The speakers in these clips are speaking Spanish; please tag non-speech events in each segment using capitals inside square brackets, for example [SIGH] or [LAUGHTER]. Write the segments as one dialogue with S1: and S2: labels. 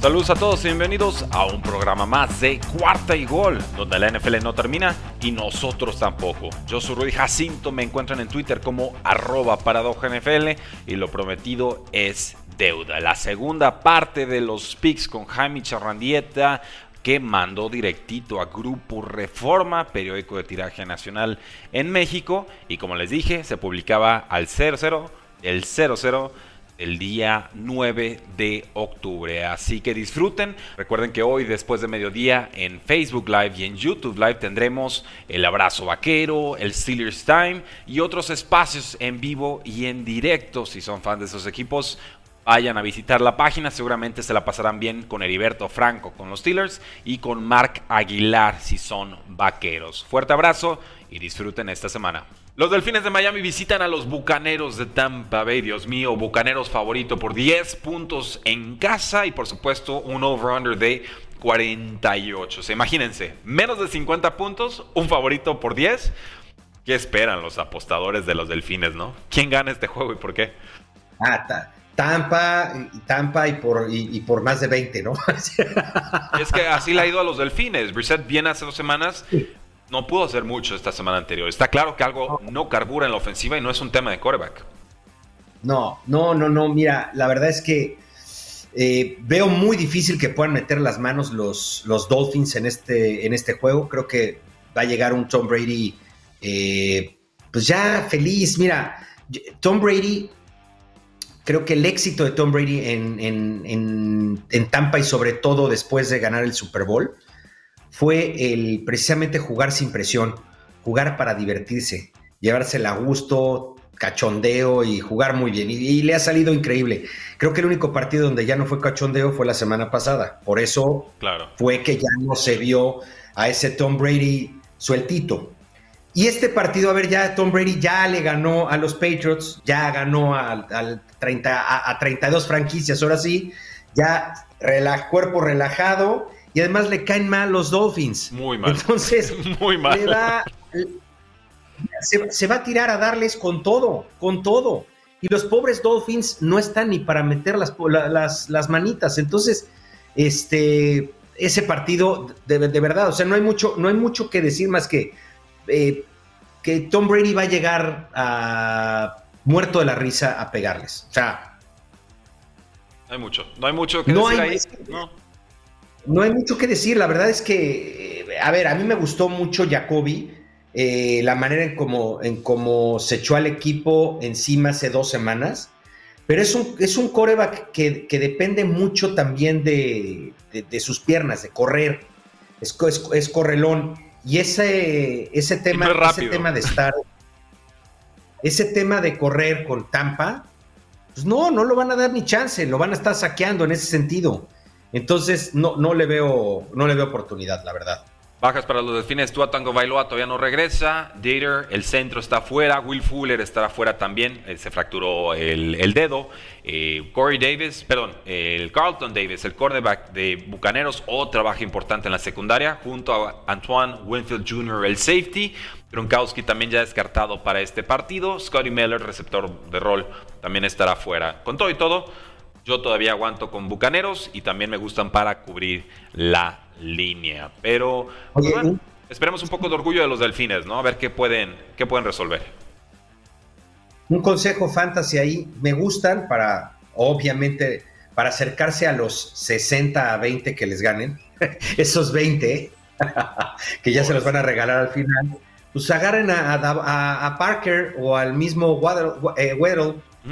S1: Saludos a todos y bienvenidos a un programa más de Cuarta y Gol, donde la NFL no termina y nosotros tampoco. Yo soy Rudy Jacinto, me encuentran en Twitter como arroba NFL y lo prometido es deuda. La segunda parte de los picks con Jaime Charrandieta, que mandó directito a Grupo Reforma, periódico de tiraje nacional en México. Y como les dije, se publicaba al 00, el 00 el día 9 de octubre. Así que disfruten. Recuerden que hoy, después de mediodía, en Facebook Live y en YouTube Live tendremos el abrazo vaquero, el Steelers Time y otros espacios en vivo y en directo. Si son fans de esos equipos, vayan a visitar la página. Seguramente se la pasarán bien con Heriberto Franco con los Steelers y con Mark Aguilar si son vaqueros. Fuerte abrazo y disfruten esta semana. Los Delfines de Miami visitan a los Bucaneros de Tampa Bay. Dios mío, Bucaneros favorito por 10 puntos en casa y por supuesto un over-under de 48. O imagínense, menos de 50 puntos, un favorito por 10. ¿Qué esperan los apostadores de los Delfines, no? ¿Quién gana este juego y por qué?
S2: Ah, Tampa, Tampa y por, y, por más de 20, ¿no? [LAUGHS]
S1: es que así le ha ido a los Delfines. Brissett viene hace dos semanas, no pudo hacer mucho esta semana anterior. Está claro que algo no carbura en la ofensiva y no es un tema de quarterback.
S2: No, no, no, no. Mira, la verdad es que eh, veo muy difícil que puedan meter las manos los, los Dolphins en este, en este juego. Creo que va a llegar un Tom Brady, eh, pues ya feliz. Mira, Tom Brady, creo que el éxito de Tom Brady en, en Tampa y sobre todo después de ganar el Super Bowl fue el precisamente jugar sin presión, jugar para divertirse, llevársela a gusto, cachondeo y jugar muy bien. Y, le ha salido increíble. Creo que el único partido donde ya no fue cachondeo fue la semana pasada. Por eso
S1: claro.
S2: fue que ya no se vio a ese Tom Brady sueltito. Y este partido, a ver, ya Tom Brady ya le ganó a los Patriots, ya ganó a, 30, a, 32 franquicias, ahora sí, ya cuerpo relajado y además le caen mal los Dolphins.
S1: Muy mal.
S2: Entonces, [LAUGHS]
S1: muy mal.
S2: se, va a tirar a darles con todo, con todo. Y los pobres Dolphins no están ni para meter las, las, manitas. Entonces, este, ese partido, de, verdad, o sea, no hay mucho, no hay mucho que decir más que eh, que Tom Brady va a llegar a muerto de la risa a pegarles. O sea.
S1: No hay mucho, no hay mucho que decir ahí. No
S2: no hay mucho que decir, la verdad es que, eh, a ver, a mí me gustó mucho Jacoby, eh, la manera en cómo en cómo se echó al equipo encima hace dos semanas, pero es un, es un coreback que, depende mucho también de, sus piernas, de correr, es, es, correlón, y ese, ese, tema, ese tema de estar, ese tema de correr con Tampa, pues no, no lo van a dar ni chance, lo van a estar saqueando en ese sentido. Entonces, no, no, le veo, no le veo oportunidad, la verdad.
S1: Bajas para los delfines, Tua Tango Bailoa todavía no regresa. Dater, el centro está fuera. Will Fuller estará fuera también. Eh, se fracturó el, dedo. Eh, Corey Davis, perdón, el Carlton Davis, el cornerback de Bucaneros, otra baja importante en la secundaria, junto a Antoine Winfield Jr., el safety. Gronkowski también ya descartado para este partido. Scotty Miller, receptor de rol, también estará fuera. Con todo y todo, yo todavía aguanto con Bucaneros y también me gustan para cubrir la línea. Pero esperemos un poco de orgullo de los delfines, ¿no? A ver qué pueden, qué pueden resolver.
S2: Un consejo fantasy ahí, me gustan para, obviamente, para acercarse a los 60 a 20 que les ganen, [LAUGHS] esos 20 [LAUGHS] que ya se los van a regalar al final, pues agarren a, Parker o al mismo Waddle, eh,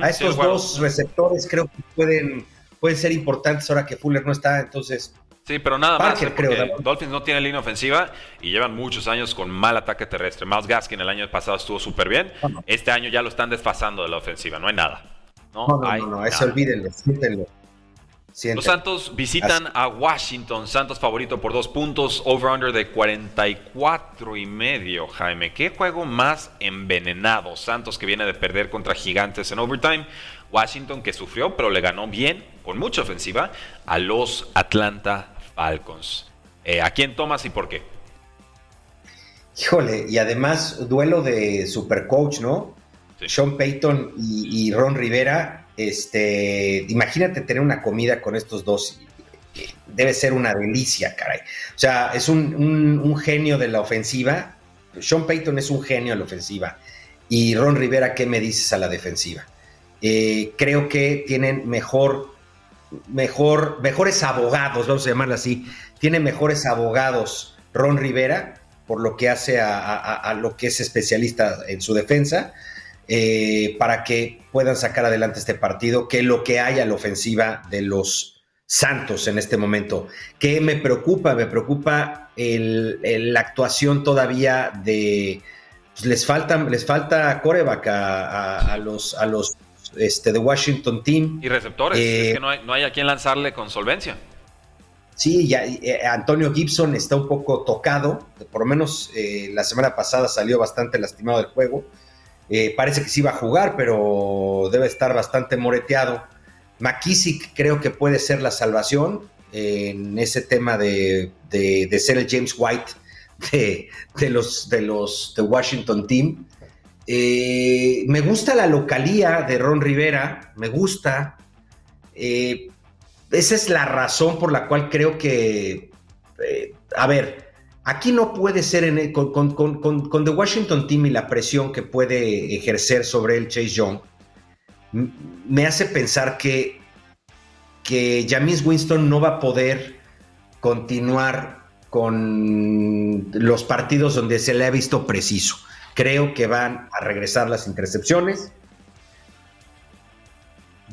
S2: a estos dos receptores creo que pueden, pueden ser importantes ahora que Fuller no está, entonces
S1: Sí, pero nada más. ¿eh? Porque Dolphins no tiene línea ofensiva y llevan muchos años con mal ataque terrestre. Miles Gaskin el año pasado estuvo súper bien. Este año ya lo están desfasando de la ofensiva. No hay nada.
S2: No, no, no, no, eso olvídenlo,
S1: Los Santos visitan a Washington. Santos favorito por dos puntos. Over-under de 44 y medio, Jaime. ¿Qué juego más envenenado? Santos que viene de perder contra Gigantes en overtime. Washington que sufrió, pero le ganó bien, con mucha ofensiva, a los Atlanta Falcons. Eh, ¿A quién tomas y por qué?
S2: Híjole, y además duelo de supercoach, ¿no? Sean Payton y, Ron Rivera. Este, imagínate tener una comida con estos dos. Debe ser una delicia, caray. O sea, es un, genio de la ofensiva. Sean Payton es un genio de la ofensiva. Y Ron Rivera, ¿qué me dices a la defensiva? Eh, creo que tienen mejor mejor, mejores abogados, vamos a llamarlo así, tiene mejores abogados Ron Rivera, por lo que hace a, lo que es especialista en su defensa, eh, para que puedan sacar adelante este partido, que lo que hay a la ofensiva de los Santos en este momento. ¿Qué me preocupa? Me preocupa la actuación todavía de... Pues, les, falta, les falta coreback a, los, a los este, de Washington Team.
S1: Y receptores, es eh, que no hay, no hay a quien lanzarle con solvencia.
S2: Sí, ya, eh, Antonio Gibson está un poco tocado, por lo menos eh, la semana pasada salió bastante lastimado del juego. Parece que sí va a jugar, pero debe estar bastante moreteado. McKissick creo que puede ser la salvación en ese tema de, de, ser el James White de, de, los, de los de Washington Team. Eh, me gusta la localía de Ron Rivera, me gusta. Eh, esa es la razón por la cual creo que, eh, a ver, aquí no puede ser en con, con, The Washington Team y la presión que puede ejercer sobre el Chase Young, me hace pensar que, que James Winston no va a poder continuar con los partidos donde se le ha visto preciso. Creo que van a regresar las intercepciones.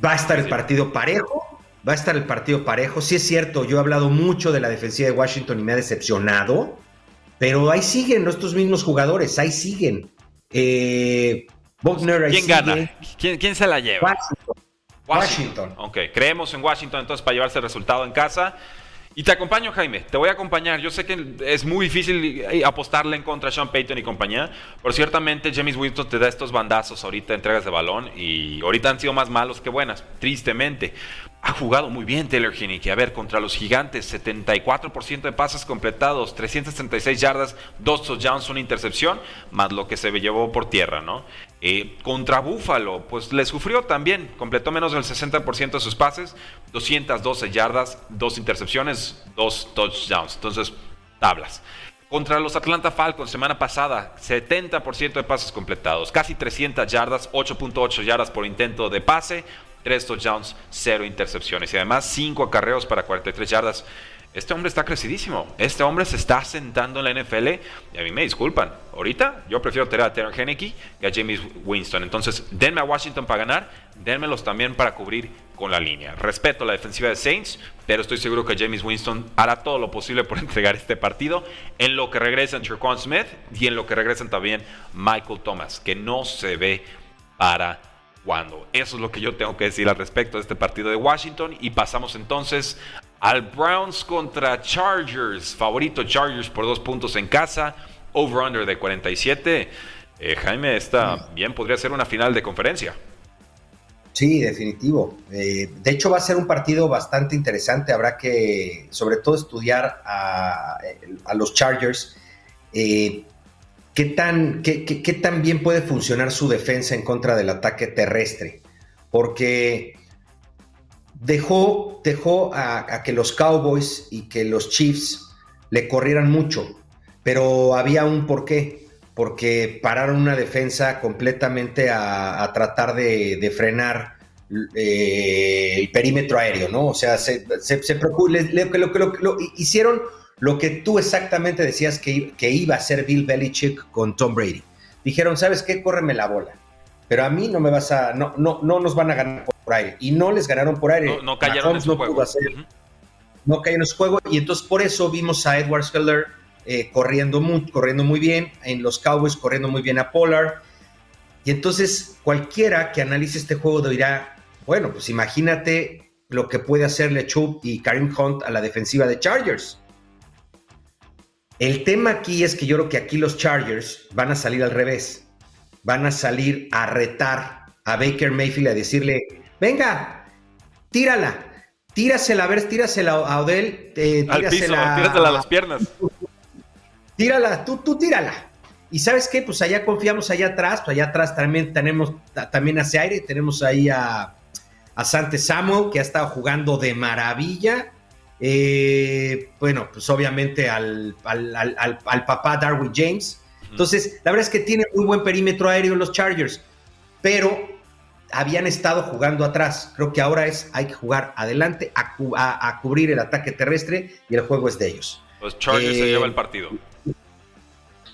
S2: Va a estar el partido parejo. Va a estar el partido parejo. Sí es cierto, yo he hablado mucho de la defensiva de Washington y me ha decepcionado. Pero ahí siguen estos mismos jugadores, ahí siguen. Eh,
S1: ¿Quién gana? ¿Quién, se la lleva?
S2: Washington. Washington.
S1: Washington. Ok, creemos en Washington entonces para llevarse el resultado en casa. Y te acompaño, Jaime, te voy a acompañar. Yo sé que es muy difícil eh, apostarle en contra a Sean Payton y compañía, pero ciertamente James Winston te da estos bandazos ahorita, entregas de balón, y ahorita han sido más malos que buenas, tristemente. Ha jugado muy bien Taylor Heineke. A ver, contra los gigantes, 74% de pases completados, 366 yardas, dos touchdowns, una intercepción, más lo que se llevó por tierra, ¿no? Eh, contra Buffalo, pues le sufrió también, completó menos del 60% de sus pases, 212 yardas, dos intercepciones, dos touchdowns. Entonces, tablas. Contra los Atlanta Falcons, semana pasada, 70% de pases completados, casi 300 yardas, 8.8 yardas por intento de pase, 3 touchdowns, 0 intercepciones y además 5 acarreos para 43 yardas. Este hombre está crecidísimo. Este hombre se está sentando en la NFL. Y a mí me disculpan. Ahorita yo prefiero tener a Taylor Henneke que a James Winston. Entonces, denme a Washington para ganar. Denmelos también para cubrir con la línea. Respeto la defensiva de Saints, pero estoy seguro que James Winston hará todo lo posible por [LAUGHS] entregar este partido. En lo que regresan Trequan Smith y en lo que regresan también Michael Thomas, que no se ve para cuando. Eso es lo que yo tengo que decir al respecto de este partido de Washington. Y pasamos entonces al Browns contra Chargers. Favorito Chargers por dos puntos en casa. Over-under de 47. Eh, Jaime, esta bien podría ser una final de conferencia.
S2: Sí, definitivo. Eh, de hecho, va a ser un partido bastante interesante. Habrá que, sobre todo, estudiar a, los Chargers. Eh, ¿qué, tan, qué, qué, tan bien puede funcionar su defensa en contra del ataque terrestre? Porque dejó, dejó a, que los Cowboys y que los Chiefs le corrieran mucho, pero había un porqué, porque pararon una defensa completamente a, tratar de, frenar eh, el perímetro aéreo, ¿no? O sea, se, se, lo, hicieron lo que tú exactamente decías que, que iba a hacer Bill Belichick con Tom Brady. Dijeron, ¿sabes qué? Córreme la bola pero a mí no me vas a, no, no, no nos van a ganar por aire. Y no les ganaron por aire.
S1: No, no cayeron en su juego.
S2: no cae en su juego y entonces por eso vimos a Edward Heller eh, corriendo, muy, corriendo muy bien, en los Cowboys corriendo muy bien a Pollard. Y entonces cualquiera que analice este juego dirá, bueno, pues imagínate lo que puede hacerle Chubb y Karim Hunt a la defensiva de Chargers. El tema aquí es que yo creo que aquí los Chargers van a salir al revés. Van a salir a retar a Baker Mayfield a decirle, venga, tírala, tírasela, a ver, tírasela a Odell.
S1: Eh, al piso, tírasela a las piernas.
S2: Tírala, tú, tú tírala. Y sabes qué, pues allá confiamos allá atrás, pues allá atrás también tenemos, también hace aire, tenemos ahí a, a Sante Samuel, que ha estado jugando de maravilla. Eh, bueno, pues obviamente al, al, papá Darwin James. Entonces, la verdad es que tiene muy buen perímetro aéreo los Chargers, pero habían estado jugando atrás. Creo que ahora es, hay que jugar adelante a, a, cubrir el ataque terrestre y el juego es de ellos.
S1: Los Chargers se lleva el partido.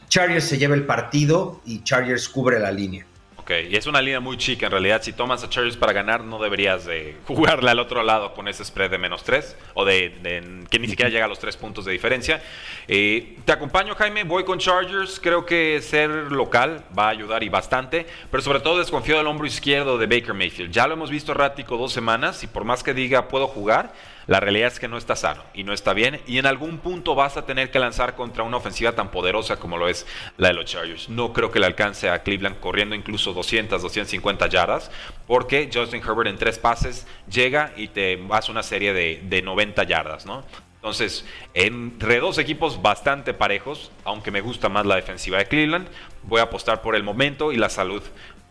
S2: Chargers se lleva el partido y Chargers cubre la línea.
S1: Ok, y es una línea muy chica en realidad. Si tomas a Chargers para ganar, no deberías de [LAUGHS] jugarle al otro lado con ese spread de menos 3 o de, que ni siquiera llega a los 3 puntos de diferencia. Eh, te acompaño, Jaime. Voy con Chargers. Creo que ser local va a ayudar y bastante, pero sobre todo desconfío del hombro izquierdo de Baker Mayfield. Ya lo hemos visto errático dos semanas y por más que diga puedo jugar la realidad es que no está sano y no está bien y en algún punto vas a tener que lanzar contra una ofensiva tan poderosa como lo es la de los Chargers. No creo que le alcance a Cleveland corriendo incluso 200, 250 yardas porque Justin Herbert en tres pases llega y te hace una serie de, de 90 yardas, ¿no? Entonces, entre dos equipos bastante parejos, aunque me gusta más la defensiva de Cleveland, voy a apostar por el momento y la salud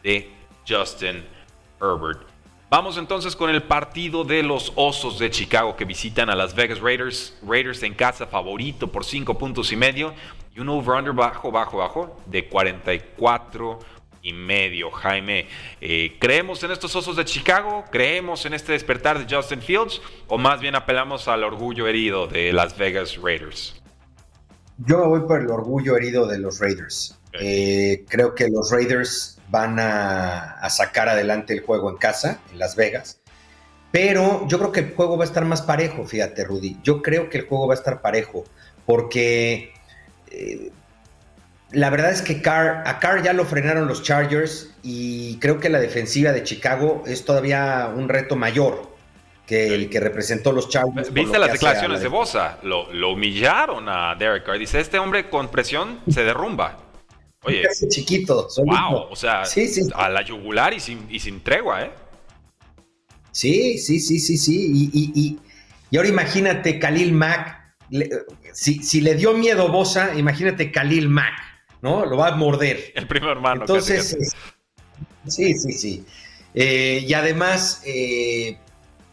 S1: de Justin Herbert. Vamos entonces con el partido de los Osos de Chicago que visitan a Las Vegas Raiders. Raiders en casa favorito por 5 puntos y medio y un over-under bajo, bajo, bajo de 44 y medio. Jaime, eh, ¿creemos en estos Osos de Chicago? ¿Creemos en este despertar de Justin Fields? ¿O más bien apelamos al orgullo herido de Las Vegas Raiders?
S2: Yo me voy por el orgullo herido de los Raiders. Eh, creo que los Raiders van a, sacar adelante el juego en casa, en Las Vegas. Pero yo creo que el juego va a estar más parejo, fíjate, Rudy. Yo creo que el juego va a estar parejo, porque eh, la verdad es que a Carr ya lo frenaron los Chargers y creo que la defensiva de Chicago es todavía un reto mayor que el que representó los Chargers.
S1: ¿Viste las declaraciones de Bosa? Lo, lo, humillaron a Derek Carr. Dice, este hombre con presión se derrumba.
S2: Oye, chiquito.
S1: Wow, o sea, a la yugular y sin, y sin tregua, ¿eh?
S2: Sí, sí, sí, sí, sí. Y, ahora imagínate Khalil Mack. si, le dio miedo Bosa, imagínate Khalil Mack, ¿no? Lo va a morder.
S1: El primer hermano.
S2: Entonces, sí, sí, sí. Eh, y además, eh,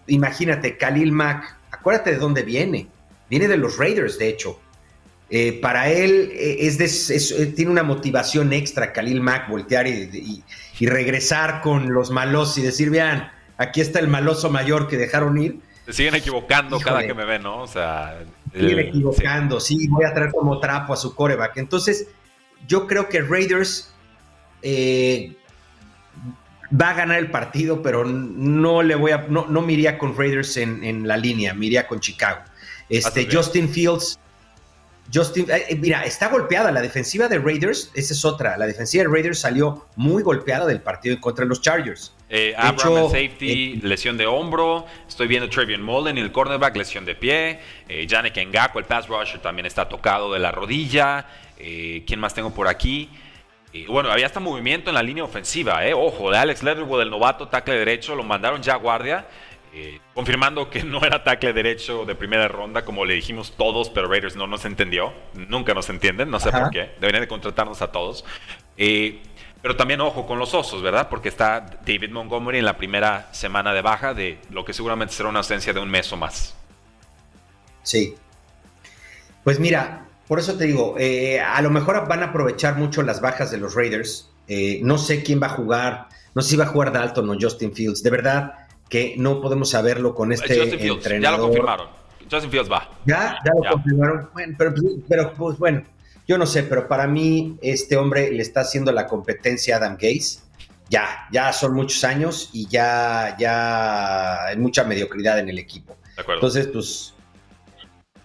S2: imagínate Khalil Mack. Acuérdate de dónde viene. Viene de los Raiders, de hecho. Eh, para él eh, es, eh, tiene una motivación extra, Khalil Mack, voltear y, regresar con los malos y decir, vean, aquí está el maloso mayor que dejaron ir.
S1: Se siguen equivocando cada que me ven, ¿no? O sea,
S2: siguen equivocando, sí. voy a traer como trapo a su coreback. Entonces, yo creo que Raiders va a ganar el partido, pero no le voy a, no, no me iría con Raiders en, la línea, me iría con Chicago. Este, Justin Fields Justin, eh, eh, mira, está golpeada la defensiva de Raiders, esa es otra. La defensiva de Raiders salió muy golpeada del partido contra los Chargers.
S1: Eh, Abraham safety, lesión de hombro. Estoy viendo Trevion Mullen, el cornerback, lesión de pie. Eh, Yannick el pass rusher, también está tocado de la rodilla. ¿Quién más tengo por aquí? bueno, había hasta movimiento en la línea ofensiva, ¿eh? Ojo, de Alex Leatherwood, el novato, tackle derecho, lo mandaron ya a guardia. Eh, confirmando que no era tackle derecho de primera ronda, como le dijimos todos, pero Raiders no nos entendió. Nunca nos entienden, no sé por qué. Deberían de contratarnos a todos. Eh, pero también ojo con los osos, ¿verdad? Porque está David Montgomery en la primera semana de baja de lo que seguramente será una ausencia de un mes o más.
S2: Sí. Pues mira, por eso te digo, eh, a lo mejor van a aprovechar mucho las bajas de los Raiders. no sé quién va a jugar, no sé si va a jugar Dalton o Justin Fields. De verdad, que no podemos saberlo con este entrenador.
S1: Ya lo confirmaron. Justin Fields va.
S2: Ya, ya lo confirmaron. Bueno, pero, pero, pues bueno, yo no sé, pero para mí este hombre le está haciendo la competencia a Adam Gaze. Ya, ya son muchos años y ya, ya hay mucha mediocridad en el equipo. Entonces, pues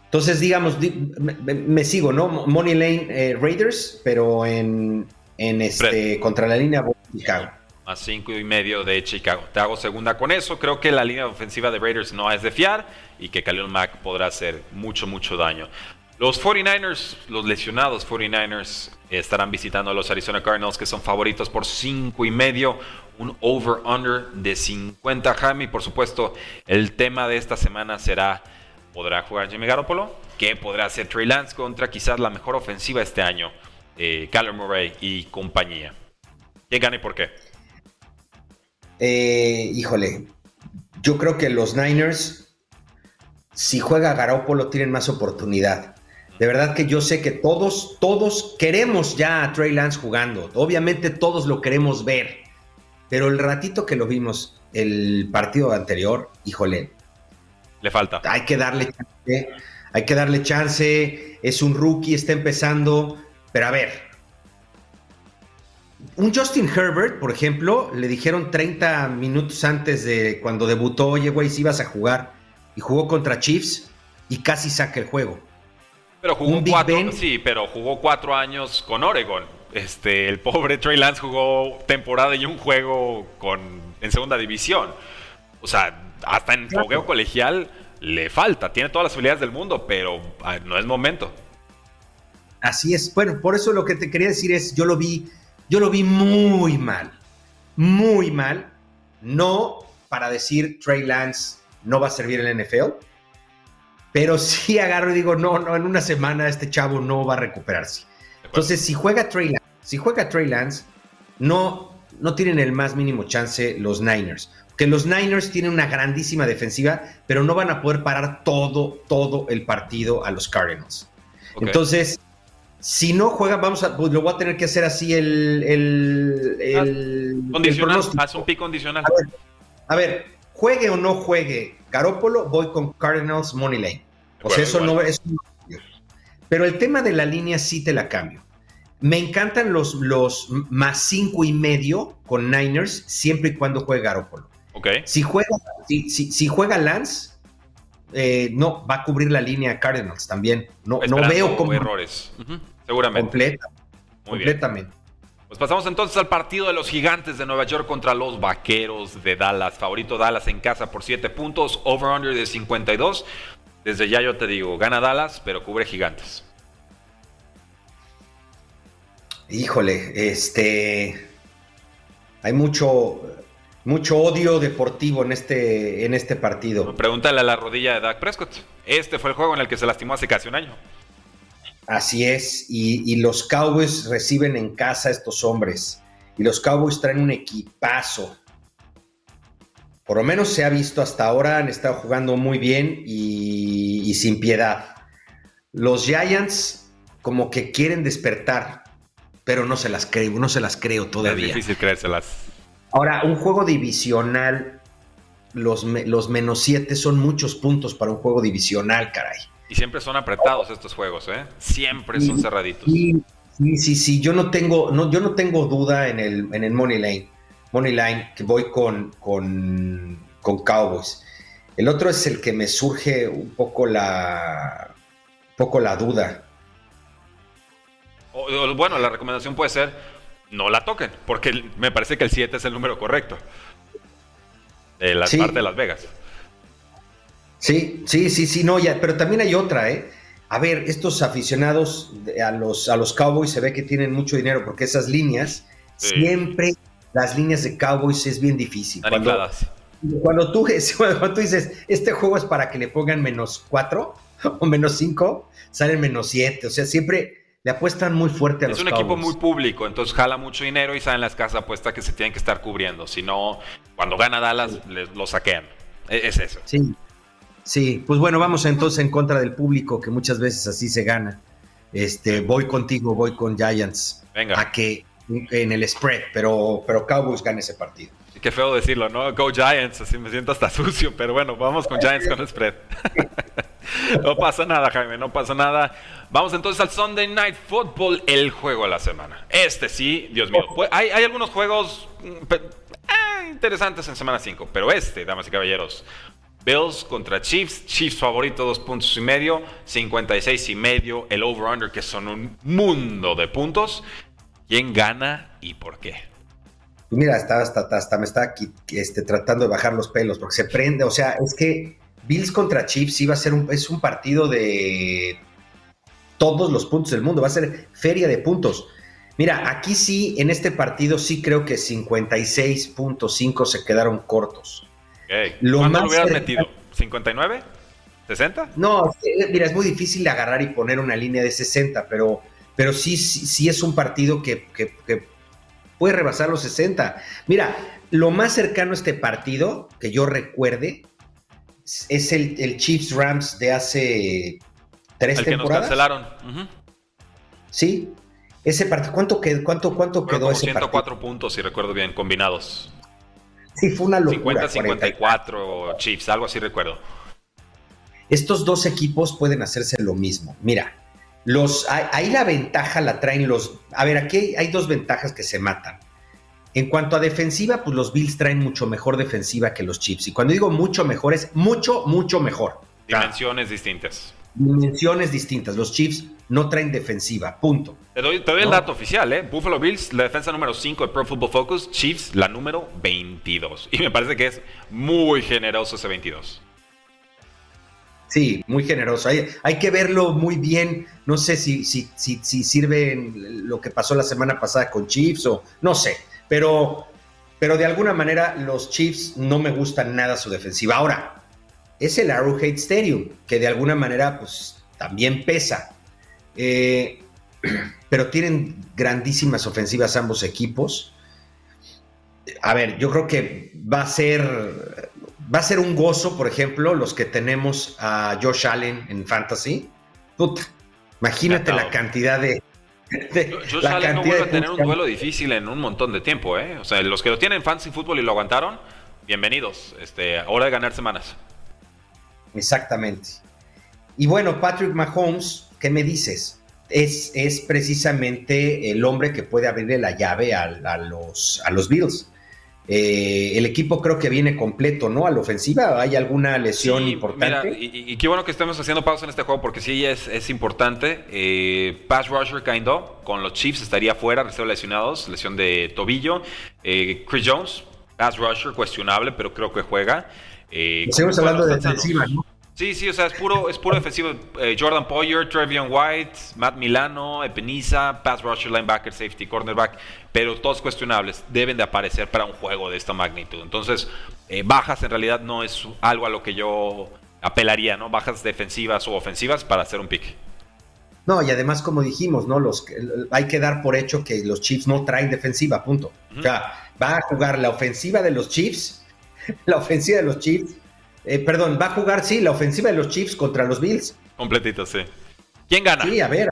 S2: Entonces, digamos, me, sigo, ¿no? Money Lane eh, Raiders, pero en, en este, contra la línea Chicago.
S1: A cinco y medio de Chicago. Te hago segunda con eso. Creo que la línea ofensiva de Raiders no es de fiar y que Khalil Mack podrá hacer mucho, mucho daño. Los 49ers, los lesionados 49ers, estarán visitando a los Arizona Cardinals, que son favoritos por cinco y medio. Un over-under de 50, Jaime. Y por supuesto, el tema de esta semana será ¿Podrá jugar Jimmy Garoppolo? ¿Qué podrá hacer Trey Lance contra quizás la mejor ofensiva este año? Eh, Murray y compañía. ¿Quién gana y por qué?
S2: Eh, híjole, yo creo que los Niners, si juega Garoppolo, tienen más oportunidad. De verdad que yo sé que todos, todos queremos ya a Trey Lance jugando. Obviamente todos lo queremos ver. Pero el ratito que lo vimos el partido anterior, híjole,
S1: le falta.
S2: Hay que darle chance. Hay que darle chance. Es un rookie, está empezando. Pero a ver. Un Justin Herbert, por ejemplo, le dijeron 30 minutos antes de cuando debutó, oye, güey, si ibas a jugar. Y jugó contra Chiefs y casi saca el juego.
S1: Pero jugó cuatro, sí, pero jugó cuatro años con Oregon. Este, el pobre Trey Lance jugó temporada y un juego con, en segunda división. O sea, hasta en fogueo colegial le falta. Tiene todas las habilidades del mundo, pero ah, no es momento.
S2: Así es. Bueno, por eso lo que te quería decir es, yo lo vi, yo lo vi muy mal. Muy mal. No para decir Trey Lance no va a servir en el NFL. Pero sí agarro y digo, no, no, en una semana este chavo no va a recuperarse. Entonces, si juega Trey Lance, si juega Trey Lance, no, no tienen el más mínimo chance los Niners que los Niners tienen una grandísima defensiva, pero no van a poder parar todo, todo el partido a los Cardinals. Entonces, si no juegan, vamos a, pues lo voy a tener que hacer así el, el,
S1: condicional, haz un pick condicional.
S2: A ver, juegue o no juegue Garópolo, voy con Cardinals Money Lane. O sea, eso no es. Pero el tema de la línea sí te la cambio. Me encantan los, los más cinco y medio con Niners siempre y cuando juegue Garópolo. Si juega, si, juega Lance, eh, no, va a cubrir la línea Cardinals también. No, no veo como
S1: errores. Seguramente.
S2: completamente.
S1: Pues pasamos entonces al partido de los gigantes de Nueva York contra los vaqueros de Dallas. Favorito Dallas en casa por 7 puntos, over-under de 52. Desde ya yo te digo, gana Dallas, pero cubre gigantes.
S2: Híjole, este. Hay mucho mucho odio deportivo en este, en este partido.
S1: Pregúntale a la rodilla de Dak Prescott. Este fue el juego en el que se lastimó hace casi un año.
S2: Así es, y, los Cowboys reciben en casa a estos hombres. Y los Cowboys traen un equipazo. Por lo menos se ha visto hasta ahora, han estado jugando muy bien y, y sin piedad. Los Giants como que quieren despertar, pero no se las creo, no se las creo todavía.
S1: Es difícil creérselas.
S2: Ahora, un juego divisional, los, los menos 7 son muchos puntos para un juego divisional, caray.
S1: Y siempre son apretados estos juegos, ¿eh? Siempre son cerraditos.
S2: Sí, sí, sí, yo no tengo, no, yo no tengo duda en el, en el Money Line. Money Line, que voy con, con, con Cowboys. El otro es el que me surge un poco la, un poco la duda.
S1: bueno, la recomendación puede ser no la toquen, porque me parece que el 7 es el número correcto. De la parte de Las Vegas.
S2: Sí, sí, sí, sí, no, ya, pero también hay otra, ¿eh? A ver, estos aficionados a los, a los Cowboys se ve que tienen mucho dinero porque esas líneas, siempre las líneas de Cowboys es bien difícil. Cuando, cuando, tú, [LAUGHS] cuando tú dices, este juego es para que le pongan menos 4 o menos 5, salen menos 7. O sea, siempre le apuestan muy fuerte a
S1: es
S2: los
S1: Es un equipo muy público, entonces jala mucho dinero y saben las casas apuestas que se tienen que estar cubriendo. Si no, cuando gana Dallas, les, lo saquean. E, es, eso.
S2: Sí. Sí, pues bueno, vamos entonces en contra del público, que muchas veces así se gana. Este, voy contigo, voy con Giants.
S1: Venga.
S2: A que en el spread, pero, pero Cowboys gane ese partido.
S1: Qué feo decirlo, ¿no? Go Giants, así me siento hasta [LAUGHS] sucio, pero bueno, vamos con Giants con el spread. [LAUGHS] no pasa nada, Jaime, no pasa nada. Vamos entonces al Sunday Night Football, el juego de la semana. Este sí, Dios mío. Pues, hay, algunos juegos mm, eh, interesantes en semana 5, pero este, damas y caballeros, Bills contra Chiefs. Chiefs favorito, dos puntos y medio. 56 y medio. El over-under, que son un mundo de puntos. ¿Quién gana y por qué?
S2: Mira, hasta, hasta, hasta me está este, tratando de bajar los pelos porque se prende. O sea, es que Bills contra Chiefs iba a ser un, es un partido de todos los puntos del mundo. Va a ser feria de puntos. Mira, aquí sí, en este partido sí creo que 56.5 se quedaron cortos.
S1: Lo ¿Cuánto lo hubieras metido? ¿59? ¿60?
S2: No, mira, es muy difícil agarrar y poner una línea de 60, pero, pero sí, sí, es un partido que, puede rebasar los 60. Mira, lo más cercano a este partido que yo recuerde es el, Chiefs Rams de hace tres el temporadas.
S1: Que nos cancelaron.
S2: Sí. Ese partido, ¿cuánto, quedó, cuánto, cuánto quedó ese
S1: 104 puntos, si recuerdo bien, combinados.
S2: Sí, fue una locura.
S1: 50-54 Chiefs, algo así recuerdo.
S2: Estos dos equipos pueden hacerse lo mismo. Mira, los, ahí la ventaja la traen los... A ver, aquí hay dos ventajas que se matan. En cuanto a defensiva, pues los Bills traen mucho mejor defensiva que los Chiefs. Y cuando digo mucho mejor, es mucho, mucho mejor.
S1: Dimensiones distintas.
S2: Dimensiones distintas. Los Chiefs no traen defensiva, punto.
S1: Te doy, el dato oficial, ¿eh? Buffalo Bills, la defensa número 5 de Pro Football Focus, Chiefs, la número 22. Y me parece que es muy generoso ese 22.
S2: Sí, muy generoso. Hay, hay que verlo muy bien. No sé si, si, si, si sirve lo que pasó la semana pasada con Chiefs o no sé. Pero, pero de alguna manera los Chiefs no me gustan nada su defensiva. Ahora, es el Arrowhead Stadium, que de alguna manera pues también pesa. Eh, pero tienen grandísimas ofensivas ambos equipos. A ver, yo creo que va a ser va a ser un gozo, por ejemplo, los que tenemos a Josh Allen en Fantasy. Puta, imagínate la cantidad de.
S1: Josh Allen no vuelve a tener un duelo difícil en un montón de tiempo, ¿eh? O sea, los que lo tienen en Fantasy Football y lo aguantaron, bienvenidos. Este, hora de ganar semanas.
S2: Exactamente. Y bueno, Patrick Mahomes, ¿qué me dices? Es, es precisamente el hombre que puede abrirle la llave a, los, a los Bills. Eh, el equipo creo que viene completo, ¿no? A la ofensiva, ¿hay alguna lesión importante?
S1: y, qué bueno que estemos haciendo pausa en este juego porque sí es, es importante. Eh, pass rusher of con los Chiefs estaría fuera, reserva lesionados, lesión de tobillo. Eh, Chris Jones, pass rusher, cuestionable, pero creo que juega.
S2: Estamos hablando de defensiva, ¿no?
S1: Sí, sí, o sea, es puro, es puro defensivo. Eh, Jordan Poyer, Trevion White, Matt Milano, Epeniza, pass rusher, linebacker, safety, cornerback, pero todos cuestionables. Deben de aparecer para un juego de esta magnitud. Entonces, eh, bajas en realidad no es algo a lo que yo apelaría, ¿no? Bajas defensivas o ofensivas para hacer un pick.
S2: No, y además, como dijimos, ¿no? Los, hay que dar por hecho que los Chiefs no traen defensiva, punto. O sea, va a jugar la ofensiva de los Chiefs, [LAUGHS] la ofensiva de los Chiefs eh, perdón, va a jugar, sí, la ofensiva de los Chiefs contra los Bills.
S1: Completito, sí. ¿Quién gana?
S2: Sí, a ver.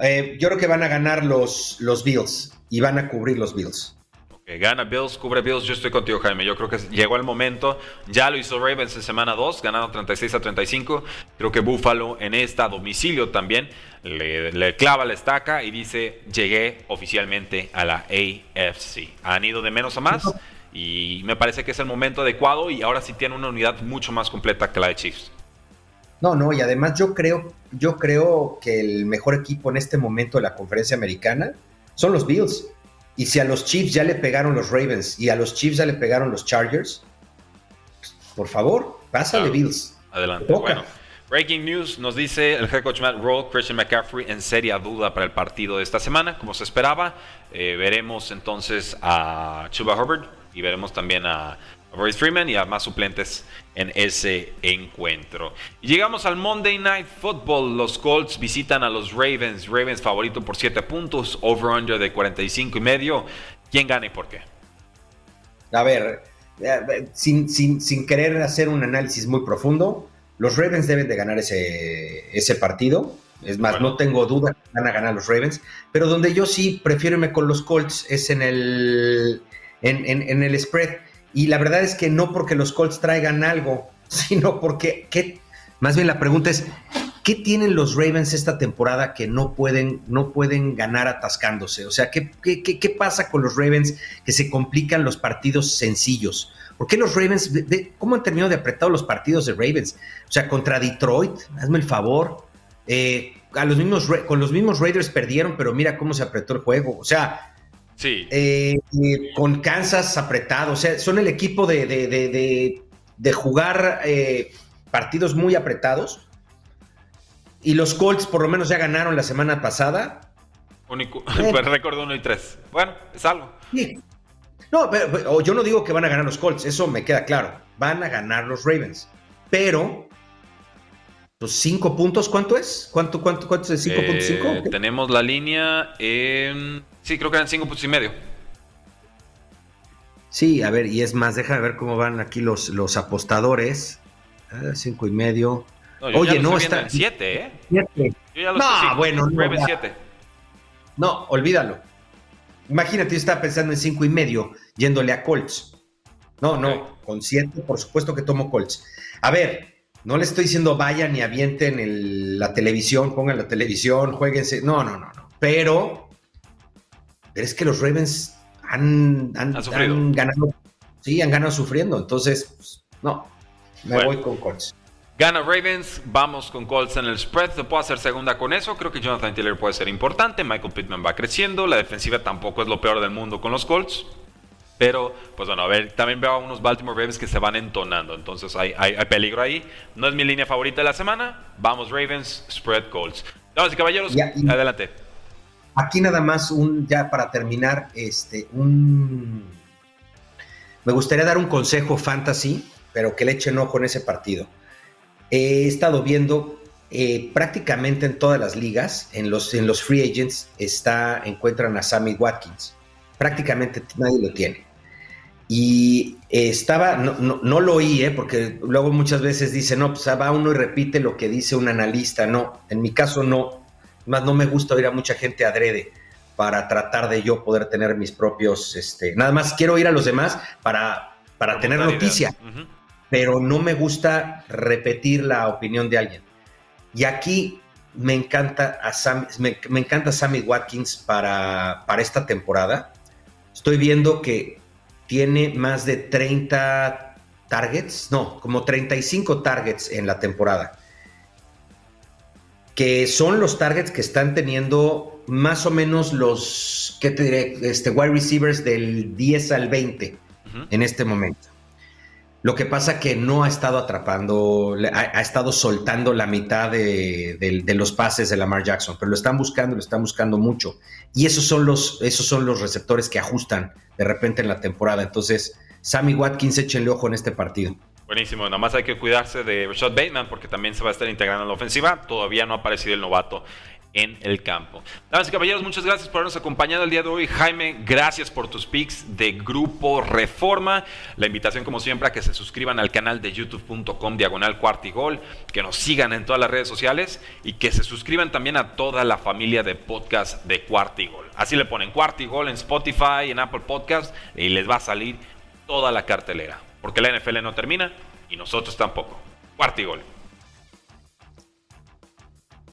S2: Eh, yo creo que van a ganar los, los Bills y van a cubrir los Bills.
S1: Okay, gana Bills, cubre Bills. Yo estoy contigo, Jaime. Yo creo que llegó el momento. Ya lo hizo Ravens en semana 2, ganando 36 a 35. Creo que Buffalo en esta domicilio también le, le, clava la estaca y dice: Llegué oficialmente a la AFC. Han ido de menos a más. Y me parece que es el momento adecuado y ahora sí tiene una unidad mucho más completa que la de Chiefs.
S2: No, no, y además yo creo, yo creo que el mejor equipo en este momento de la conferencia americana son los Bills. Y si a los Chiefs ya le pegaron los Ravens y a los Chiefs ya le pegaron los Chargers, por favor, pásale Bills.
S1: Adelante. Bueno, breaking news nos dice el head coach Matt Roll, Christian McCaffrey en seria duda para el partido de esta semana, como se esperaba. Eh, veremos entonces a Chuba Hubbard y veremos también a, Royce Freeman y a más suplentes en ese encuentro. llegamos al Monday Night Football. Los Colts visitan a los Ravens. Ravens favorito por 7 puntos, over-under de 45 y medio. ¿Quién gana y por qué?
S2: A ver, eh, sin, sin, querer hacer un análisis muy profundo, los Ravens deben de ganar ese, ese partido. Es más, no tengo duda que van a ganar los Ravens, pero donde yo sí prefiero irme con los Colts es en el, en, el spread. Y la verdad es que no porque los Colts traigan algo, [LAUGHS] sino porque, ¿qué? más bien la pregunta es, ¿qué tienen los Ravens esta temporada que no pueden, no pueden ganar atascándose? O sea, ¿qué, qué, qué pasa con los Ravens que se complican los partidos sencillos? ¿Por qué los Ravens, cómo han terminado de apretar los partidos de Ravens? O sea, contra Detroit, hazme el favor. Eh, a los mismos, con los mismos Raiders perdieron, pero mira cómo se apretó el juego. O sea,
S1: sí.
S2: Eh, eh, con Kansas apretado. O sea, son el equipo de, de, jugar partidos muy apretados. Y los Colts por lo menos ya ganaron la semana pasada.
S1: Único, [LAUGHS] pues récord 1 y 3. Bueno, es algo.
S2: Sí. No, pero, yo no digo que van a ganar los Colts, eso me queda claro. Van a ganar los Ravens. Pero, los cinco puntos, ¿cuánto es? ¿Cuánto, cuánto, cuánto es 5.5?
S1: Eh, tenemos la línea en. Sí, creo que eran 5 puntos y medio.
S2: Sí, a ver, y es más, deja ver cómo van aquí los, los apostadores. 5 ah, y medio.
S1: Oye, no está. En 7, ¿eh?
S2: Yo ya lo no, bueno, no. Ravens 7. No, olvídalo. Imagínate, yo estaba pensando en cinco y medio yéndole a Colts. No, no, con siete, por supuesto que tomo Colts. A ver, no le estoy diciendo vayan y avienten la televisión, pongan la televisión, jueguense. No, no, no, no. Pero, pero es que los Ravens han, ganado. Sí, han ganado sufriendo. Entonces, pues, no, me voy con Colts.
S1: Gana Ravens, vamos con Colts en el spread. Se puede hacer segunda con eso. Creo que Jonathan Taylor puede ser importante. Michael Pittman va creciendo. La defensiva tampoco es lo peor del mundo con los Colts. Pero, pues bueno, a ver, también veo a unos Baltimore Ravens que se van entonando. Entonces hay, hay, peligro ahí. No es mi línea favorita de la semana. Vamos Ravens, spread Colts. Damas y caballeros, adelante.
S2: Aquí nada más un, ya para terminar, este, un... Me gustaría dar un consejo fantasy, pero que le echen ojo en ese partido he estado viendo eh, prácticamente en todas las ligas, en los, en los free agents, está, encuentran a Sammy Watkins. Prácticamente nadie lo tiene. Y estaba, no, no, lo oí, ¿eh? porque luego muchas veces dicen, no, pues va uno y repite lo que dice un analista. No, en mi caso no. Más no me gusta oír a mucha gente adrede para tratar de yo poder tener mis propios, este, nada más quiero oír a los demás para, para tener noticia pero no me gusta repetir la opinión de alguien. Y aquí me encanta, a me, encanta Sammy Watkins para, para esta temporada. Estoy viendo que tiene más de 30 targets, no, como 35 targets en la temporada. Que son los targets que están teniendo más o menos los, ¿qué te diré? Este, wide receivers del 10 al 20 en este momento. Lo que pasa que no ha estado atrapando, ha, estado soltando la mitad de, los pases de Lamar Jackson, pero lo están buscando, lo están buscando mucho. Y esos son los, esos son los receptores que ajustan de repente en la temporada. Entonces, Sammy Watkins, échenle ojo en este partido.
S1: Buenísimo, nada más hay que cuidarse de Rashad Bateman porque también se va a estar integrando en la ofensiva. Todavía no ha aparecido el novato en el campo. Damas y caballeros, muchas gracias por habernos acompañado el día de hoy. Jaime, gracias por tus pics de Grupo Reforma. La invitación, como siempre, a que se suscriban al canal de youtube.com diagonal cuartigol, que nos sigan en todas las redes sociales y que se suscriban también a toda la familia de podcast de Cuartigol. Así le ponen Cuartigol en Spotify, en Apple Podcast y les va a salir toda la cartelera. Porque la NFL no termina y nosotros tampoco. Cuartigol.